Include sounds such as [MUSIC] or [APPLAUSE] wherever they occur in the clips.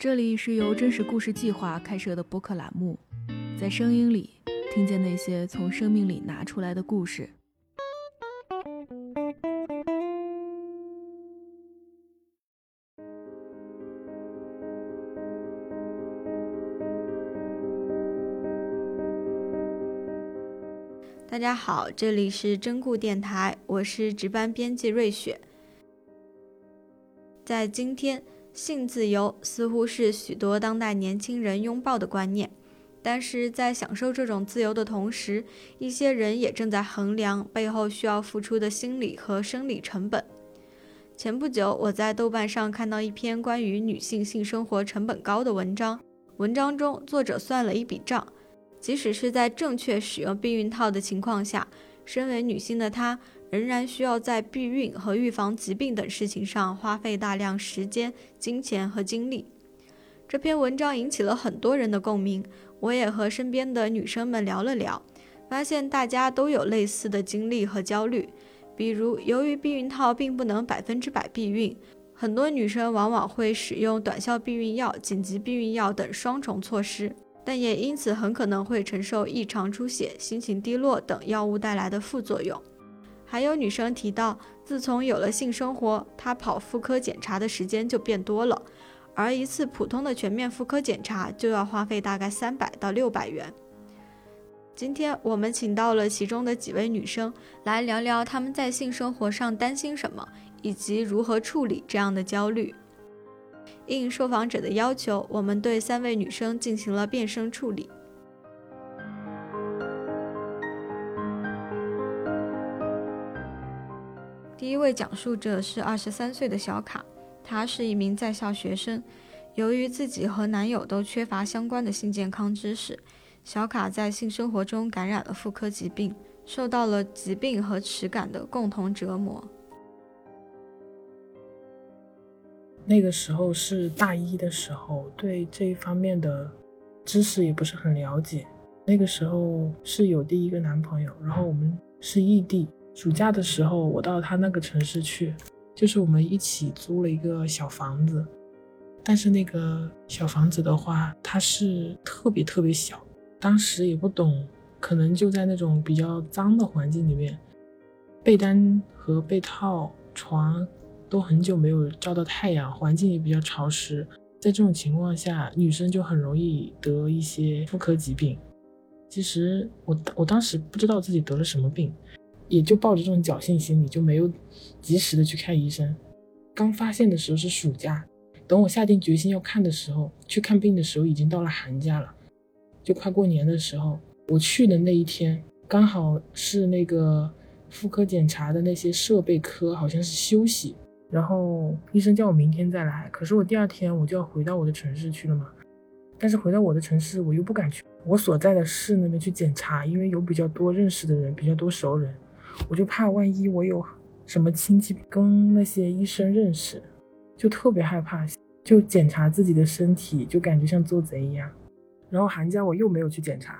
这里是由真实故事计划开设的播客栏目，在声音里听见那些从生命里拿出来的故事。大家好，这里是真故电台，我是值班编辑瑞雪。在今天，性自由似乎是许多当代年轻人拥抱的观念，但是在享受这种自由的同时，一些人也正在衡量背后需要付出的心理和生理成本。前不久，我在豆瓣上看到一篇关于女性性生活成本高的文章，文章中作者算了一笔账。即使是在正确使用避孕套的情况下，身为女性的她仍然需要在避孕和预防疾病等事情上花费大量时间、金钱和精力。这篇文章引起了很多人的共鸣，我也和身边的女生们聊了聊，发现大家都有类似的经历和焦虑。比如，由于避孕套并不能百分之百避孕，很多女生往往会使用短效避孕药、紧急避孕药等双重措施。但也因此很可能会承受异常出血、心情低落等药物带来的副作用。还有女生提到，自从有了性生活，她跑妇科检查的时间就变多了，而一次普通的全面妇科检查就要花费大概三百到六百元。今天我们请到了其中的几位女生来聊聊她们在性生活上担心什么，以及如何处理这样的焦虑。应受访者的要求，我们对三位女生进行了变声处理。第一位讲述者是二十三岁的小卡，她是一名在校学生。由于自己和男友都缺乏相关的性健康知识，小卡在性生活中感染了妇科疾病，受到了疾病和耻感的共同折磨。那个时候是大一的时候，对这一方面的知识也不是很了解。那个时候是有第一个男朋友，然后我们是异地。暑假的时候，我到他那个城市去，就是我们一起租了一个小房子。但是那个小房子的话，它是特别特别小。当时也不懂，可能就在那种比较脏的环境里面，被单和被套、床。都很久没有照到太阳，环境也比较潮湿，在这种情况下，女生就很容易得一些妇科疾病。其实我我当时不知道自己得了什么病，也就抱着这种侥幸心理，就没有及时的去看医生。刚发现的时候是暑假，等我下定决心要看的时候，去看病的时候已经到了寒假了，就快过年的时候，我去的那一天刚好是那个妇科检查的那些设备科好像是休息。然后医生叫我明天再来，可是我第二天我就要回到我的城市去了嘛。但是回到我的城市，我又不敢去我所在的市那边去检查，因为有比较多认识的人，比较多熟人，我就怕万一我有什么亲戚跟那些医生认识，就特别害怕，就检查自己的身体，就感觉像做贼一样。然后寒假我又没有去检查。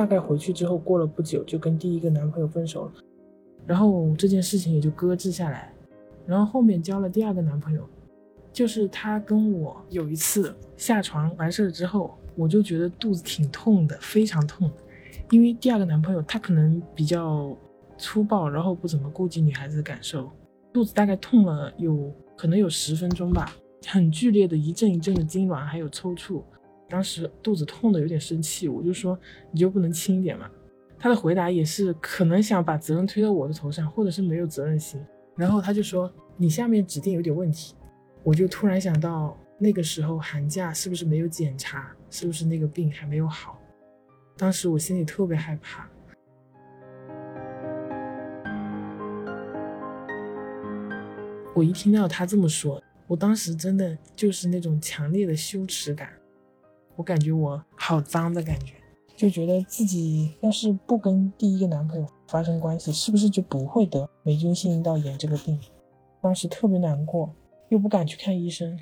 大概回去之后，过了不久就跟第一个男朋友分手了，然后这件事情也就搁置下来。然后后面交了第二个男朋友，就是他跟我有一次下床完事儿之后，我就觉得肚子挺痛的，非常痛。因为第二个男朋友他可能比较粗暴，然后不怎么顾及女孩子的感受，肚子大概痛了有可能有十分钟吧，很剧烈的一阵一阵的痉挛，还有抽搐。当时肚子痛的有点生气，我就说你就不能轻一点吗？他的回答也是可能想把责任推到我的头上，或者是没有责任心。然后他就说你下面指定有点问题。我就突然想到那个时候寒假是不是没有检查，是不是那个病还没有好？当时我心里特别害怕。我一听到他这么说，我当时真的就是那种强烈的羞耻感。我感觉我好脏的感觉，就觉得自己要是不跟第一个男朋友发生关系，是不是就不会得霉菌性阴道炎这个病？当时特别难过，又不敢去看医生。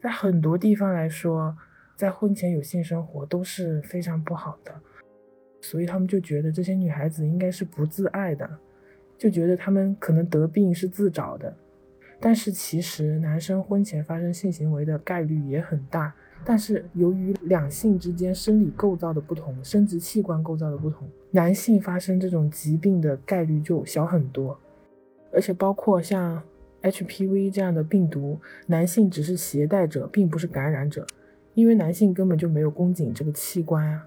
在很多地方来说，在婚前有性生活都是非常不好的，所以他们就觉得这些女孩子应该是不自爱的，就觉得她们可能得病是自找的，但是其实男生婚前发生性行为的概率也很大。但是由于两性之间生理构造的不同，生殖器官构造的不同，男性发生这种疾病的概率就小很多。而且包括像 HPV 这样的病毒，男性只是携带者，并不是感染者，因为男性根本就没有宫颈这个器官啊。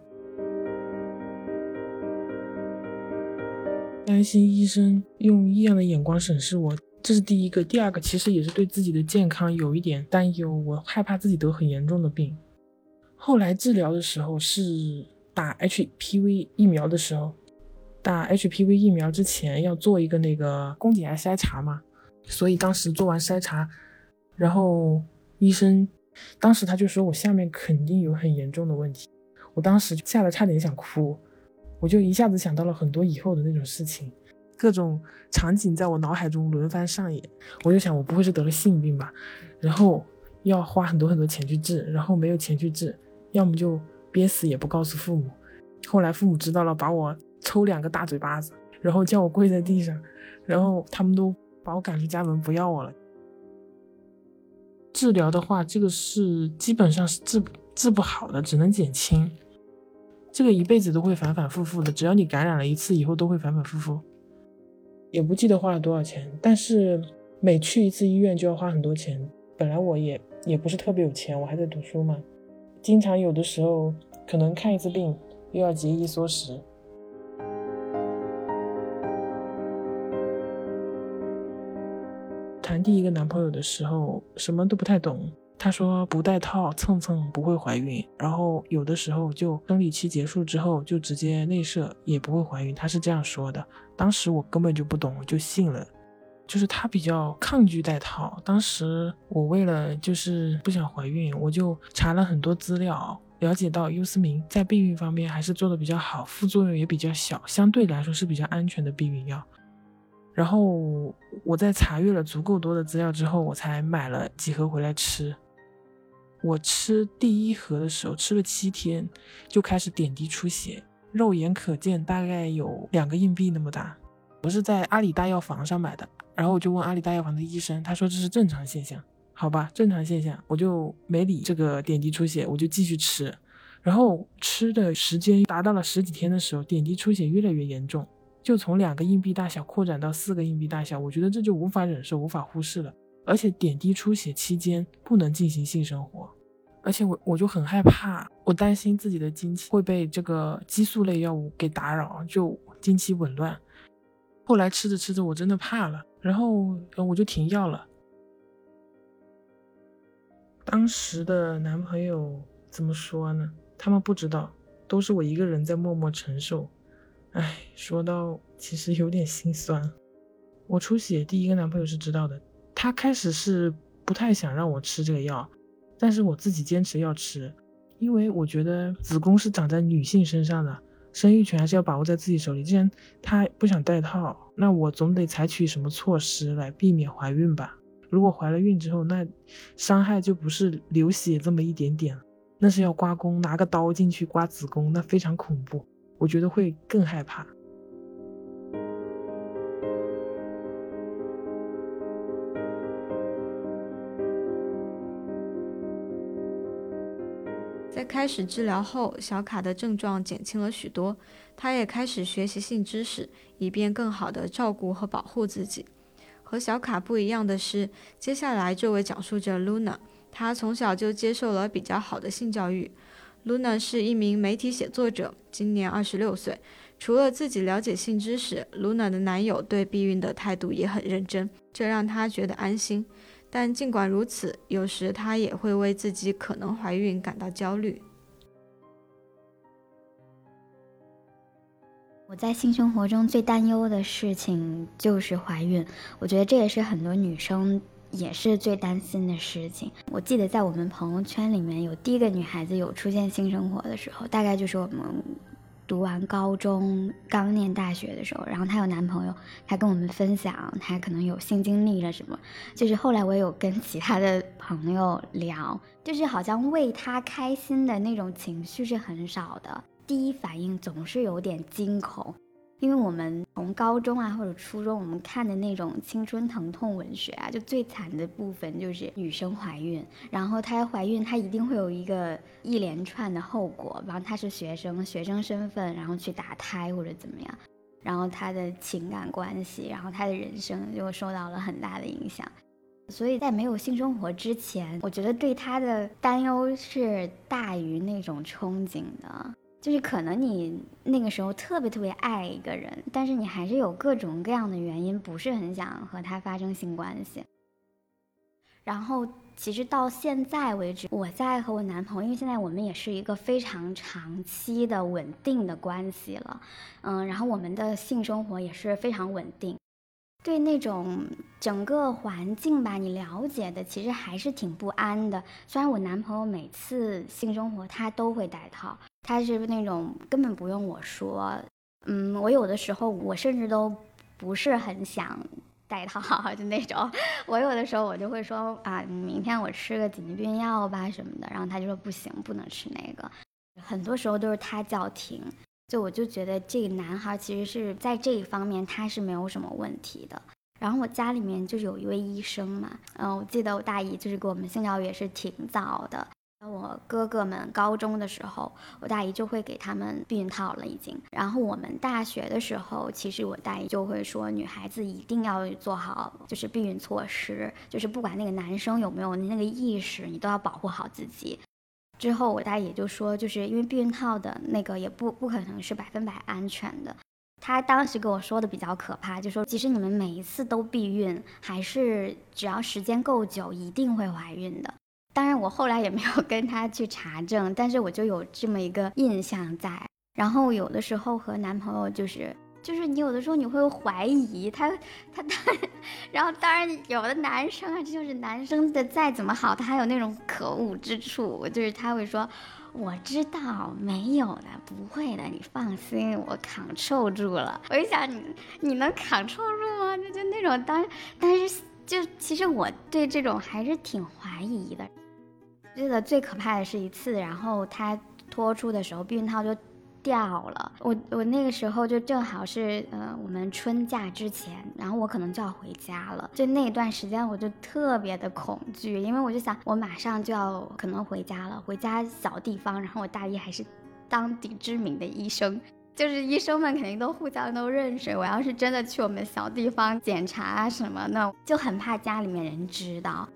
担心医生用异样的眼光审视我。这是第一个，第二个其实也是对自己的健康有一点担忧，我害怕自己得很严重的病。后来治疗的时候是打 HPV 疫苗的时候，打 HPV 疫苗之前要做一个那个宫颈癌筛查嘛，所以当时做完筛查，然后医生当时他就说我下面肯定有很严重的问题，我当时吓得差点想哭，我就一下子想到了很多以后的那种事情。各种场景在我脑海中轮番上演，我就想我不会是得了性病吧，然后要花很多很多钱去治，然后没有钱去治，要么就憋死也不告诉父母。后来父母知道了，把我抽两个大嘴巴子，然后叫我跪在地上，然后他们都把我赶出家门，不要我了。治疗的话，这个是基本上是治治不好的，只能减轻。这个一辈子都会反反复复的，只要你感染了一次，以后都会反反复复。也不记得花了多少钱，但是每去一次医院就要花很多钱。本来我也也不是特别有钱，我还在读书嘛，经常有的时候可能看一次病又要节衣缩食。谈第一个男朋友的时候，什么都不太懂。他说不戴套蹭蹭不会怀孕，然后有的时候就生理期结束之后就直接内射也不会怀孕，他是这样说的。当时我根本就不懂，我就信了。就是他比较抗拒戴套。当时我为了就是不想怀孕，我就查了很多资料，了解到优思明在避孕方面还是做的比较好，副作用也比较小，相对来说是比较安全的避孕药。然后我在查阅了足够多的资料之后，我才买了几盒回来吃。我吃第一盒的时候，吃了七天就开始点滴出血，肉眼可见，大概有两个硬币那么大。我是在阿里大药房上买的，然后我就问阿里大药房的医生，他说这是正常现象，好吧，正常现象，我就没理这个点滴出血，我就继续吃。然后吃的时间达到了十几天的时候，点滴出血越来越严重，就从两个硬币大小扩展到四个硬币大小，我觉得这就无法忍受，无法忽视了。而且点滴出血期间不能进行性生活，而且我我就很害怕，我担心自己的经期会被这个激素类药物给打扰，就经期紊乱。后来吃着吃着我真的怕了，然后我就停药了。当时的男朋友怎么说呢？他们不知道，都是我一个人在默默承受。唉，说到其实有点心酸。我出血，第一个男朋友是知道的。他开始是不太想让我吃这个药，但是我自己坚持要吃，因为我觉得子宫是长在女性身上的，生育权还是要把握在自己手里。既然他不想戴套，那我总得采取什么措施来避免怀孕吧？如果怀了孕之后，那伤害就不是流血这么一点点，那是要刮宫，拿个刀进去刮子宫，那非常恐怖，我觉得会更害怕。在开始治疗后，小卡的症状减轻了许多。他也开始学习性知识，以便更好地照顾和保护自己。和小卡不一样的是，接下来这位讲述者 Luna，她从小就接受了比较好的性教育。Luna 是一名媒体写作者，今年二十六岁。除了自己了解性知识，Luna 的男友对避孕的态度也很认真，这让她觉得安心。但尽管如此，有时她也会为自己可能怀孕感到焦虑。我在性生活中最担忧的事情就是怀孕，我觉得这也是很多女生也是最担心的事情。我记得在我们朋友圈里面有第一个女孩子有出现性生活的时候，大概就是我们。读完高中刚念大学的时候，然后她有男朋友，她跟我们分享她可能有性经历了什么。就是后来我有跟其他的朋友聊，就是好像为她开心的那种情绪是很少的，第一反应总是有点惊恐。因为我们从高中啊或者初中，我们看的那种青春疼痛文学啊，就最惨的部分就是女生怀孕，然后她怀孕，她一定会有一个一连串的后果，然后她是学生，学生身份，然后去打胎或者怎么样，然后她的情感关系，然后她的人生就受到了很大的影响。所以在没有性生活之前，我觉得对她的担忧是大于那种憧憬的。就是可能你那个时候特别特别爱一个人，但是你还是有各种各样的原因，不是很想和他发生性关系。然后其实到现在为止，我在和我男朋友，因为现在我们也是一个非常长期的稳定的关系了，嗯，然后我们的性生活也是非常稳定。对那种整个环境吧，你了解的其实还是挺不安的。虽然我男朋友每次性生活他都会戴套，他是那种根本不用我说，嗯，我有的时候我甚至都不是很想戴套，[LAUGHS] 就那种。我有的时候我就会说啊，明天我吃个紧急避孕药吧什么的，然后他就说不行，不能吃那个。很多时候都是他叫停。就我就觉得这个男孩其实是在这一方面他是没有什么问题的。然后我家里面就是有一位医生嘛，嗯，我记得我大姨就是给我们性教育也是挺早的。我哥哥们高中的时候，我大姨就会给他们避孕套了已经。然后我们大学的时候，其实我大姨就会说，女孩子一定要做好就是避孕措施，就是不管那个男生有没有那个意识，你都要保护好自己。之后我大爷就说，就是因为避孕套的那个也不不可能是百分百安全的。他当时跟我说的比较可怕，就说即使你们每一次都避孕，还是只要时间够久，一定会怀孕的。当然我后来也没有跟他去查证，但是我就有这么一个印象在。然后有的时候和男朋友就是。就是你有的时候你会怀疑他，他当然，[LAUGHS] 然后当然有的男生啊，这就是男生的再怎么好，他还有那种可恶之处，就是他会说，我知道没有的，不会的，你放心，我扛受住了。我一想你，你能扛受住吗？就就那种当，但是就其实我对这种还是挺怀疑的。记得最可怕的是一次，然后他脱出的时候，避孕套就。掉了，我我那个时候就正好是呃我们春假之前，然后我可能就要回家了，就那段时间我就特别的恐惧，因为我就想我马上就要可能回家了，回家小地方，然后我大姨还是当地知名的医生，就是医生们肯定都互相都认识，我要是真的去我们小地方检查啊什么的，就很怕家里面人知道。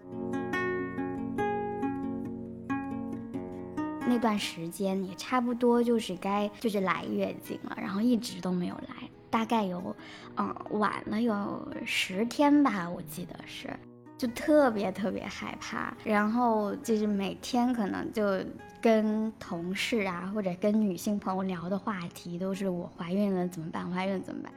段时间也差不多就是该就是来月经了，然后一直都没有来，大概有，嗯，晚了有十天吧，我记得是，就特别特别害怕，然后就是每天可能就跟同事啊或者跟女性朋友聊的话题都是我怀孕了怎么办？怀孕怎么办？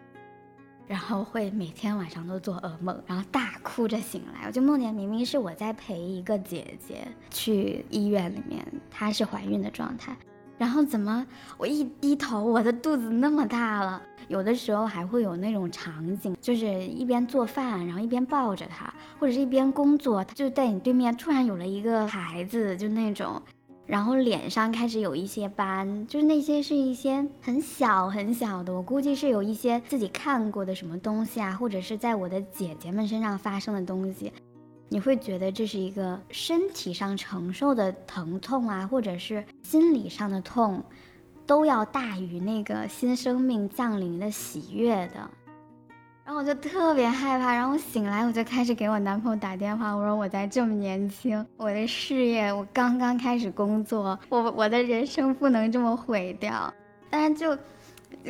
然后会每天晚上都做噩梦，然后大哭着醒来，我就梦见明明是我在陪一个姐姐去医院里面，她是怀孕的状态，然后怎么我一低头，我的肚子那么大了？有的时候还会有那种场景，就是一边做饭，然后一边抱着她，或者是一边工作，她就在你对面突然有了一个孩子，就那种。然后脸上开始有一些斑，就是那些是一些很小很小的，我估计是有一些自己看过的什么东西啊，或者是在我的姐姐们身上发生的东西，你会觉得这是一个身体上承受的疼痛啊，或者是心理上的痛，都要大于那个新生命降临的喜悦的。然后我就特别害怕，然后我醒来我就开始给我男朋友打电话，我说我在这么年轻，我的事业我刚刚开始工作，我我的人生不能这么毁掉。但是就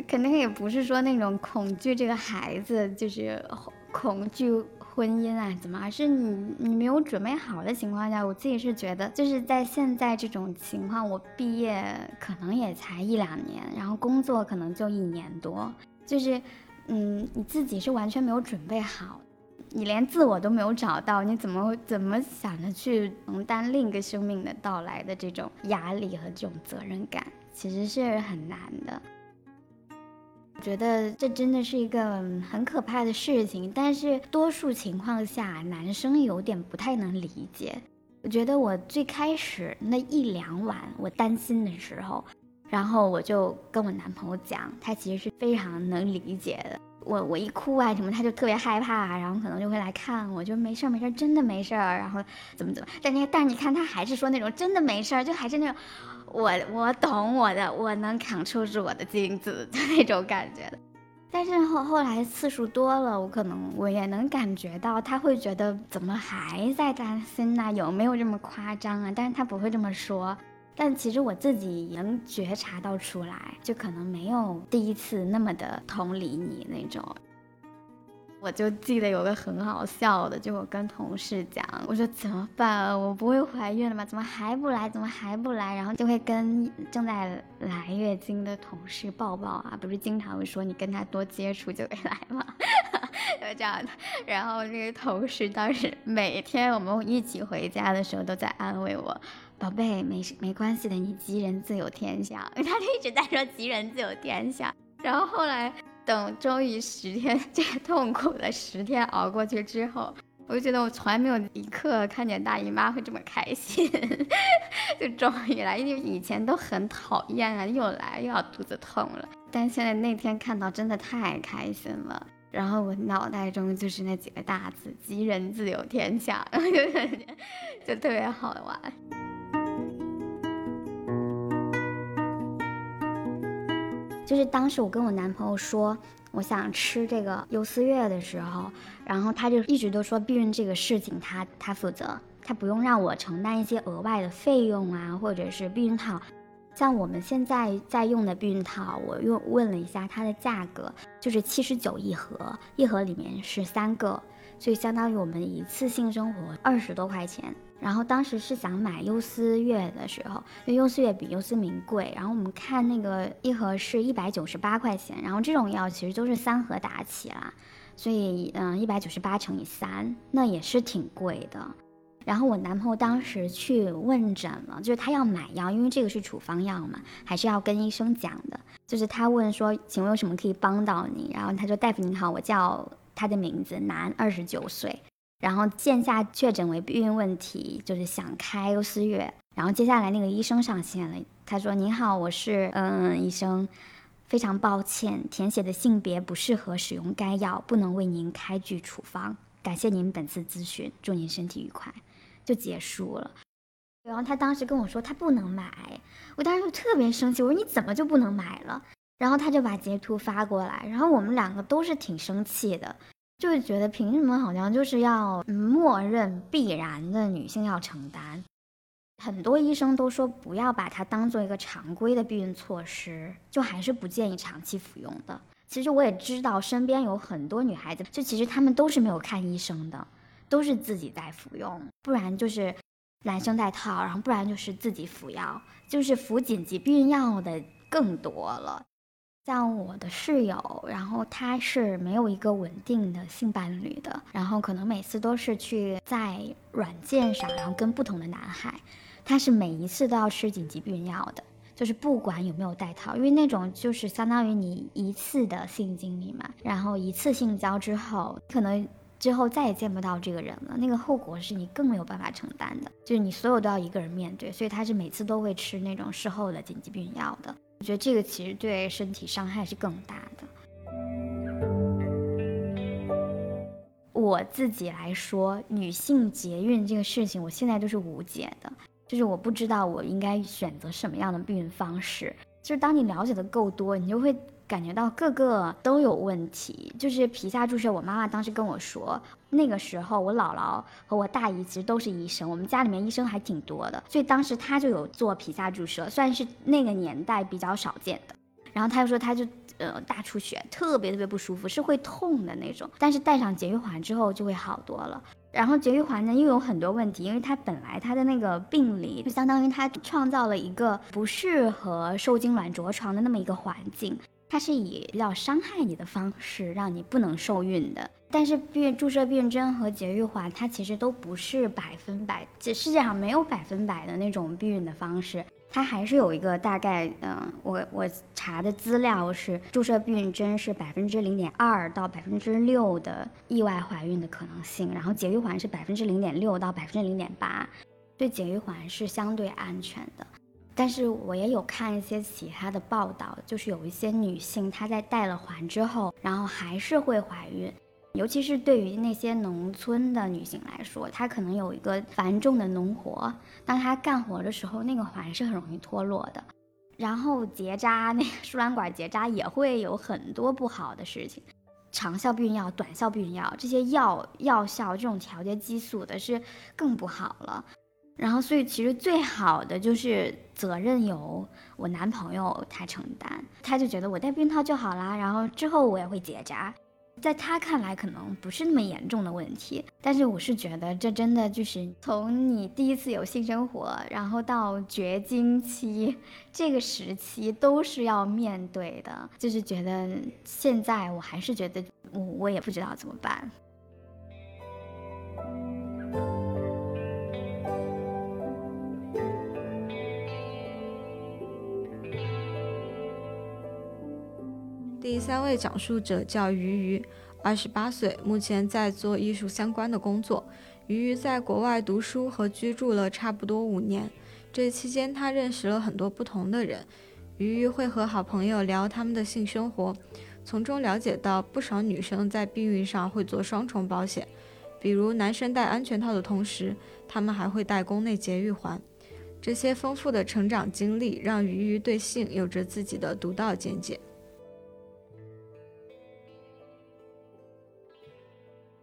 肯定也不是说那种恐惧这个孩子，就是恐惧婚姻啊怎么，而是你你没有准备好的情况下，我自己是觉得就是在现在这种情况，我毕业可能也才一两年，然后工作可能就一年多，就是。嗯，你自己是完全没有准备好，你连自我都没有找到，你怎么怎么想着去承担另一个生命的到来的这种压力和这种责任感，其实是很难的。觉得这真的是一个很可怕的事情，但是多数情况下，男生有点不太能理解。我觉得我最开始那一两晚我担心的时候。然后我就跟我男朋友讲，他其实是非常能理解的。我我一哭啊什么，他就特别害怕，然后可能就会来看我，就没事儿没事儿，真的没事儿，然后怎么怎么。但你但是你看他还是说那种真的没事儿，就还是那种我我懂我的，我能扛住我的镜子 [LAUGHS] 就那种感觉的。但是后后来次数多了，我可能我也能感觉到他会觉得怎么还在担心呢？有没有这么夸张啊？但是他不会这么说。但其实我自己能觉察到出来，就可能没有第一次那么的同理你那种。我就记得有个很好笑的，就我跟同事讲，我说怎么办？我不会怀孕了吗？怎么还不来？怎么还不来？然后就会跟正在来月经的同事抱抱啊，不是经常会说你跟他多接触就会来吗？[LAUGHS] 就这样的。然后那个同事当时每天我们一起回家的时候都在安慰我，宝贝，没事没关系的，你吉人自有天相。[LAUGHS] 他就一直在说吉人自有天相。然后后来。等终于十天 [LAUGHS] 这痛苦的十天熬过去之后，我就觉得我从来没有一刻看见大姨妈会这么开心，[LAUGHS] 就终于来，因为以前都很讨厌啊，又来又要肚子痛了，但现在那天看到真的太开心了，然后我脑袋中就是那几个大字：吉人自有天相，就特别好玩。就是当时我跟我男朋友说我想吃这个优思悦的时候，然后他就一直都说避孕这个事情他他负责，他不用让我承担一些额外的费用啊，或者是避孕套。像我们现在在用的避孕套，我又问了一下它的价格，就是七十九一盒，一盒里面是三个，所以相当于我们一次性生活二十多块钱。然后当时是想买优思悦的时候，因为优思悦比优思明贵。然后我们看那个一盒是一百九十八块钱，然后这种药其实都是三盒打起啦，所以嗯，一百九十八乘以三，那也是挺贵的。然后我男朋友当时去问诊了，就是他要买药，因为这个是处方药嘛，还是要跟医生讲的。就是他问说，请问有什么可以帮到你？然后他说，大夫您好，我叫他的名字，男，二十九岁。然后线下确诊为避孕问题，就是想开优思悦。然后接下来那个医生上线了，他说：“您好，我是嗯医生，非常抱歉，填写的性别不适合使用该药，不能为您开具处方。感谢您本次咨询，祝您身体愉快。”就结束了。然后他当时跟我说他不能买，我当时就特别生气，我说你怎么就不能买了？然后他就把截图发过来，然后我们两个都是挺生气的。就是觉得凭什么好像就是要默认必然的女性要承担，很多医生都说不要把它当做一个常规的避孕措施，就还是不建议长期服用的。其实我也知道身边有很多女孩子，就其实她们都是没有看医生的，都是自己在服用，不然就是男生戴套，然后不然就是自己服药，就是服紧急避孕药的更多了。像我的室友，然后他是没有一个稳定的性伴侣的，然后可能每次都是去在软件上，然后跟不同的男孩，他是每一次都要吃紧急避孕药的，就是不管有没有带套，因为那种就是相当于你一次的性经历嘛，然后一次性交之后，可能之后再也见不到这个人了，那个后果是你更没有办法承担的，就是你所有都要一个人面对，所以他是每次都会吃那种事后的紧急避孕药的。我觉得这个其实对身体伤害是更大的。我自己来说，女性节孕这个事情，我现在都是无解的，就是我不知道我应该选择什么样的避孕方式。就是当你了解的够多，你就会感觉到各个都有问题。就是皮下注射，我妈妈当时跟我说。那个时候，我姥姥和我大姨其实都是医生，我们家里面医生还挺多的，所以当时他就有做皮下注射，算是那个年代比较少见的。然后他就说，他就呃大出血，特别特别不舒服，是会痛的那种，但是戴上节育环之后就会好多了。然后节育环呢又有很多问题，因为它本来它的那个病理就相当于它创造了一个不适合受精卵着床的那么一个环境。它是以比较伤害你的方式让你不能受孕的，但是避注射避孕针和节育环，它其实都不是百分百，这世界上没有百分百的那种避孕的方式，它还是有一个大概，嗯，我我查的资料是注射避孕针是百分之零点二到百分之六的意外怀孕的可能性，然后节育环是百分之零点六到百分之零点八，对节育环是相对安全的。但是我也有看一些其他的报道，就是有一些女性她在戴了环之后，然后还是会怀孕，尤其是对于那些农村的女性来说，她可能有一个繁重的农活，当她干活的时候，那个环是很容易脱落的。然后结扎，那个输卵管结扎也会有很多不好的事情，长效避孕药、短效避孕药这些药药效这种调节激素的是更不好了。然后，所以其实最好的就是责任由我男朋友他承担，他就觉得我戴避孕套就好啦。然后之后我也会结扎，在他看来可能不是那么严重的问题，但是我是觉得这真的就是从你第一次有性生活，然后到绝经期这个时期都是要面对的，就是觉得现在我还是觉得我我也不知道怎么办。第三位讲述者叫鱼鱼，二十八岁，目前在做艺术相关的工作。鱼鱼在国外读书和居住了差不多五年，这期间他认识了很多不同的人。鱼鱼会和好朋友聊他们的性生活，从中了解到不少女生在避孕上会做双重保险，比如男生戴安全套的同时，他们还会戴宫内节育环。这些丰富的成长经历让鱼鱼对性有着自己的独到见解。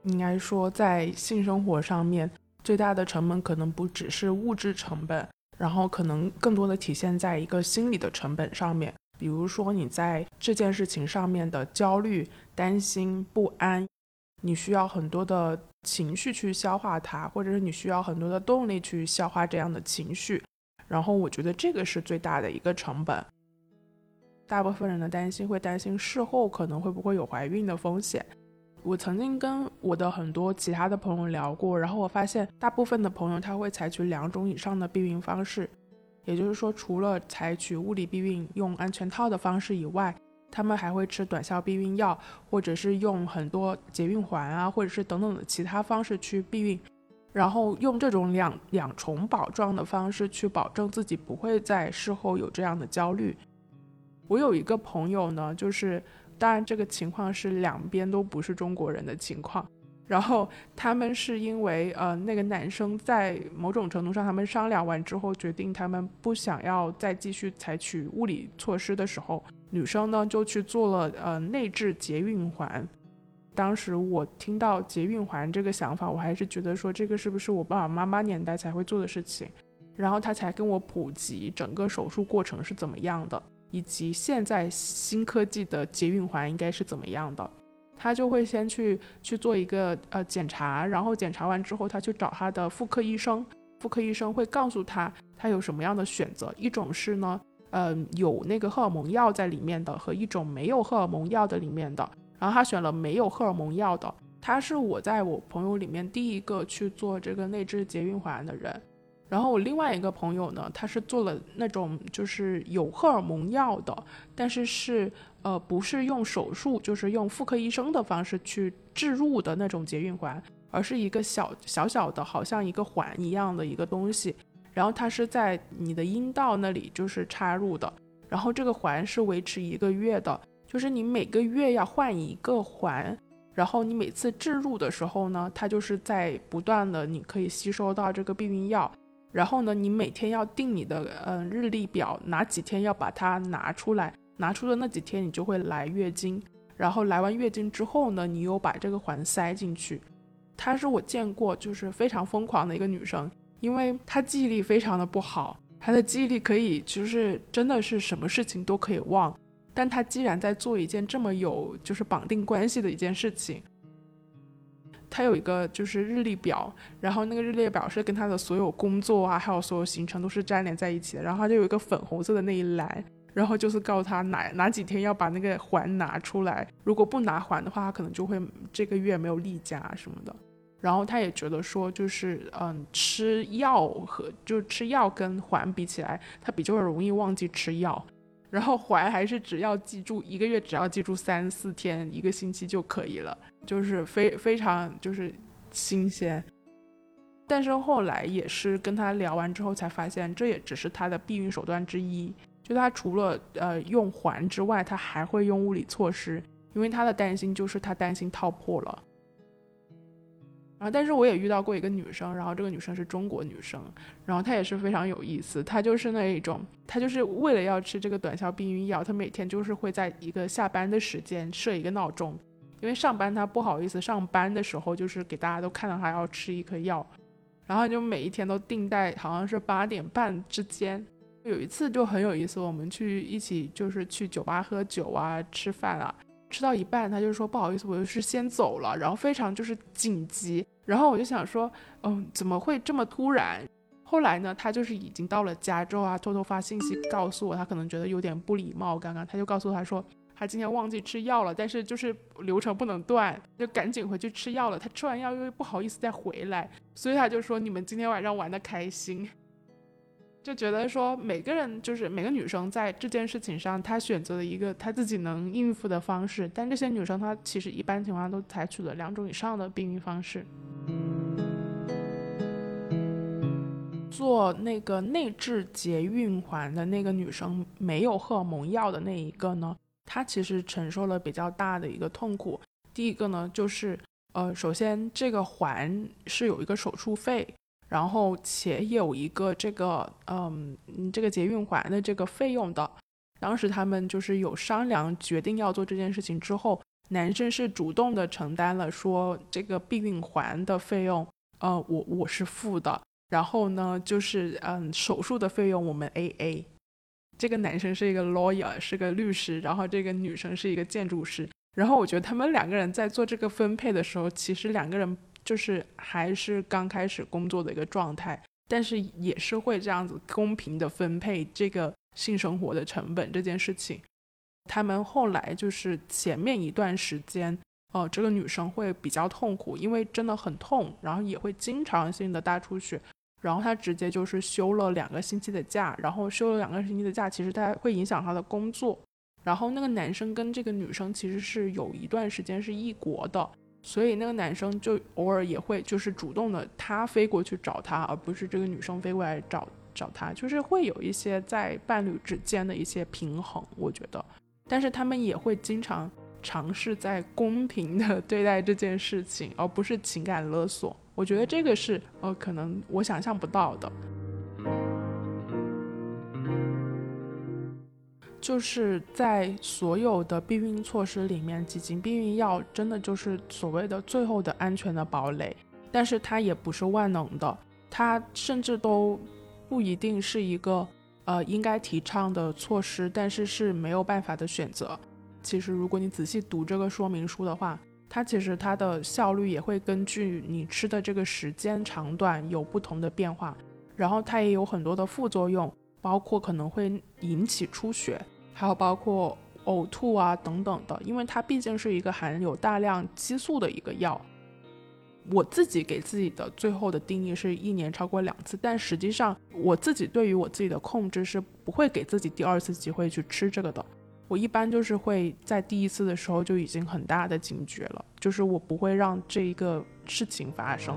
应该说，在性生活上面，最大的成本可能不只是物质成本，然后可能更多的体现在一个心理的成本上面。比如说，你在这件事情上面的焦虑、担心、不安，你需要很多的情绪去消化它，或者是你需要很多的动力去消化这样的情绪。然后，我觉得这个是最大的一个成本。大部分人的担心会担心事后可能会不会有怀孕的风险。我曾经跟我的很多其他的朋友聊过，然后我发现大部分的朋友他会采取两种以上的避孕方式，也就是说，除了采取物理避孕用安全套的方式以外，他们还会吃短效避孕药，或者是用很多节孕环啊，或者是等等的其他方式去避孕，然后用这种两两重保障的方式去保证自己不会在事后有这样的焦虑。我有一个朋友呢，就是。当然，这个情况是两边都不是中国人的情况。然后他们是因为，呃，那个男生在某种程度上，他们商量完之后，决定他们不想要再继续采取物理措施的时候，女生呢就去做了呃内置节孕环。当时我听到节孕环这个想法，我还是觉得说这个是不是我爸爸妈妈年代才会做的事情。然后他才跟我普及整个手术过程是怎么样的。以及现在新科技的节孕环应该是怎么样的？他就会先去去做一个呃检查，然后检查完之后，他去找他的妇科医生，妇科医生会告诉他他有什么样的选择。一种是呢，嗯，有那个荷尔蒙药在里面的，和一种没有荷尔蒙药的里面的。然后他选了没有荷尔蒙药的。他是我在我朋友里面第一个去做这个内置节孕环的人。然后我另外一个朋友呢，他是做了那种就是有荷尔蒙药的，但是是呃不是用手术，就是用妇科医生的方式去置入的那种节孕环，而是一个小小小的，好像一个环一样的一个东西。然后它是在你的阴道那里就是插入的，然后这个环是维持一个月的，就是你每个月要换一个环，然后你每次置入的时候呢，它就是在不断的你可以吸收到这个避孕药。然后呢，你每天要定你的嗯日历表，哪几天要把它拿出来，拿出的那几天你就会来月经。然后来完月经之后呢，你又把这个环塞进去。她是我见过就是非常疯狂的一个女生，因为她记忆力非常的不好，她的记忆力可以就是真的是什么事情都可以忘，但她既然在做一件这么有就是绑定关系的一件事情。他有一个就是日历表，然后那个日历表是跟他的所有工作啊，还有所有行程都是粘连在一起的。然后他就有一个粉红色的那一栏，然后就是告诉他哪哪几天要把那个环拿出来，如果不拿环的话，他可能就会这个月没有例假什么的。然后他也觉得说，就是嗯，吃药和就吃药跟环比起来，他比较容易忘记吃药。然后环还是只要记住一个月，只要记住三四天，一个星期就可以了，就是非非常就是新鲜。但是后来也是跟他聊完之后才发现，这也只是他的避孕手段之一。就他除了呃用环之外，他还会用物理措施，因为他的担心就是他担心套破了。然后，但是我也遇到过一个女生，然后这个女生是中国女生，然后她也是非常有意思，她就是那一种，她就是为了要吃这个短效避孕药，她每天就是会在一个下班的时间设一个闹钟，因为上班她不好意思上班的时候就是给大家都看到她要吃一颗药，然后就每一天都定在好像是八点半之间。有一次就很有意思，我们去一起就是去酒吧喝酒啊，吃饭啊。吃到一半，他就说不好意思，我就是先走了，然后非常就是紧急，然后我就想说，嗯，怎么会这么突然？后来呢，他就是已经到了加州啊，偷偷发信息告诉我，他可能觉得有点不礼貌，刚刚他就告诉他说，他今天忘记吃药了，但是就是流程不能断，就赶紧回去吃药了。他吃完药又不好意思再回来，所以他就说你们今天晚上玩的开心。就觉得说每个人就是每个女生在这件事情上，她选择了一个她自己能应付的方式，但这些女生她其实一般情况下都采取了两种以上的避孕方式。做那个内置节孕环的那个女生，没有荷尔蒙药的那一个呢，她其实承受了比较大的一个痛苦。第一个呢，就是呃，首先这个环是有一个手术费。然后且有一个这个，嗯，这个节孕环的这个费用的，当时他们就是有商量，决定要做这件事情之后，男生是主动的承担了说这个避孕环的费用，呃，我我是付的，然后呢，就是嗯，手术的费用我们 A A，这个男生是一个 lawyer，是个律师，然后这个女生是一个建筑师，然后我觉得他们两个人在做这个分配的时候，其实两个人。就是还是刚开始工作的一个状态，但是也是会这样子公平的分配这个性生活的成本这件事情。他们后来就是前面一段时间，哦，这个女生会比较痛苦，因为真的很痛，然后也会经常性的大出血，然后她直接就是休了两个星期的假，然后休了两个星期的假，其实她会影响她的工作。然后那个男生跟这个女生其实是有一段时间是异国的。所以那个男生就偶尔也会就是主动的，他飞过去找她，而不是这个女生飞过来找找他，就是会有一些在伴侣之间的一些平衡，我觉得。但是他们也会经常尝试在公平的 [LAUGHS] 对待这件事情，而不是情感勒索。我觉得这个是呃，可能我想象不到的。就是在所有的避孕措施里面，几经避孕药真的就是所谓的最后的安全的堡垒，但是它也不是万能的，它甚至都不一定是一个呃应该提倡的措施，但是是没有办法的选择。其实如果你仔细读这个说明书的话，它其实它的效率也会根据你吃的这个时间长短有不同的变化，然后它也有很多的副作用。包括可能会引起出血，还有包括呕吐啊等等的，因为它毕竟是一个含有大量激素的一个药。我自己给自己的最后的定义是一年超过两次，但实际上我自己对于我自己的控制是不会给自己第二次机会去吃这个的。我一般就是会在第一次的时候就已经很大的警觉了，就是我不会让这一个事情发生。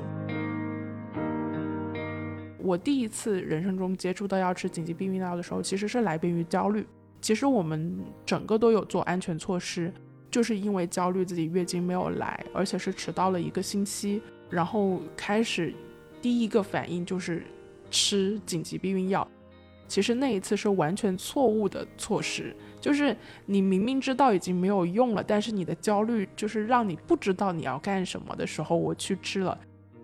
我第一次人生中接触到要吃紧急避孕药的时候，其实是来源于焦虑。其实我们整个都有做安全措施，就是因为焦虑自己月经没有来，而且是迟到了一个星期，然后开始第一个反应就是吃紧急避孕药。其实那一次是完全错误的措施，就是你明明知道已经没有用了，但是你的焦虑就是让你不知道你要干什么的时候，我去吃了。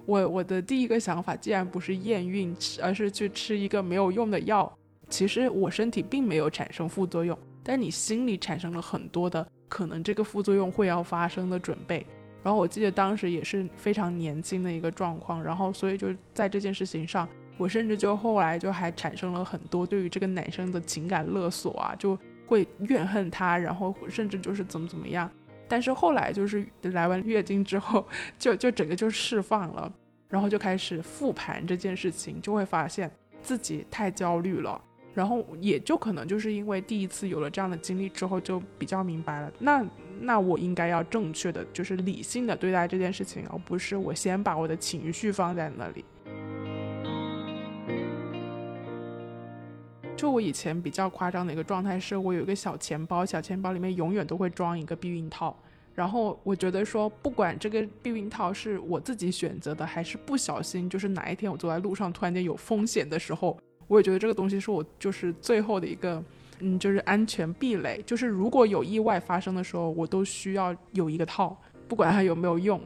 我我的第一个想法，既然不是验孕，而是去吃一个没有用的药。其实我身体并没有产生副作用，但你心里产生了很多的可能这个副作用会要发生的准备。然后我记得当时也是非常年轻的一个状况，然后所以就在这件事情上，我甚至就后来就还产生了很多对于这个男生的情感勒索啊，就会怨恨他，然后甚至就是怎么怎么样。但是后来就是来完月经之后，就就整个就释放了，然后就开始复盘这件事情就会发现自己太焦虑了。然后也就可能就是因为第一次有了这样的经历之后就比较明白了那那我应该要正确的就是理性的对待这件事情而不是我先把我的情绪放在那里。就我以前比较夸张的一个状态是我有一个小钱包小钱包里面永远都会装一个避孕套然后我觉得说，不管这个避孕套是我自己选择的，还是不小心，就是哪一天我走在路上突然间有风险的时候，我也觉得这个东西是我就是最后的一个，嗯，就是安全壁垒。就是如果有意外发生的时候，我都需要有一个套，不管它有没有用。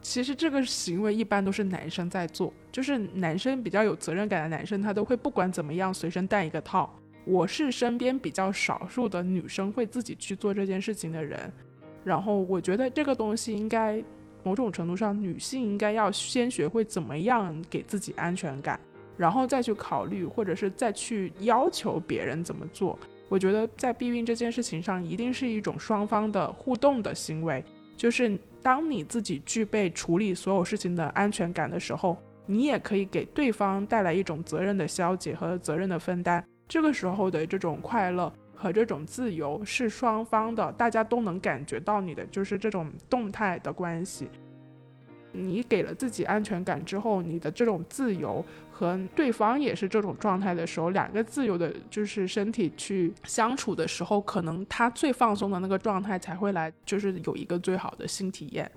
其实这个行为一般都是男生在做，就是男生比较有责任感的男生，他都会不管怎么样随身带一个套。我是身边比较少数的女生会自己去做这件事情的人。然后我觉得这个东西应该某种程度上，女性应该要先学会怎么样给自己安全感，然后再去考虑，或者是再去要求别人怎么做。我觉得在避孕这件事情上，一定是一种双方的互动的行为。就是当你自己具备处理所有事情的安全感的时候，你也可以给对方带来一种责任的消解和责任的分担。这个时候的这种快乐。和这种自由是双方的，大家都能感觉到你的，就是这种动态的关系。你给了自己安全感之后，你的这种自由和对方也是这种状态的时候，两个自由的，就是身体去相处的时候，可能他最放松的那个状态才会来，就是有一个最好的性体验。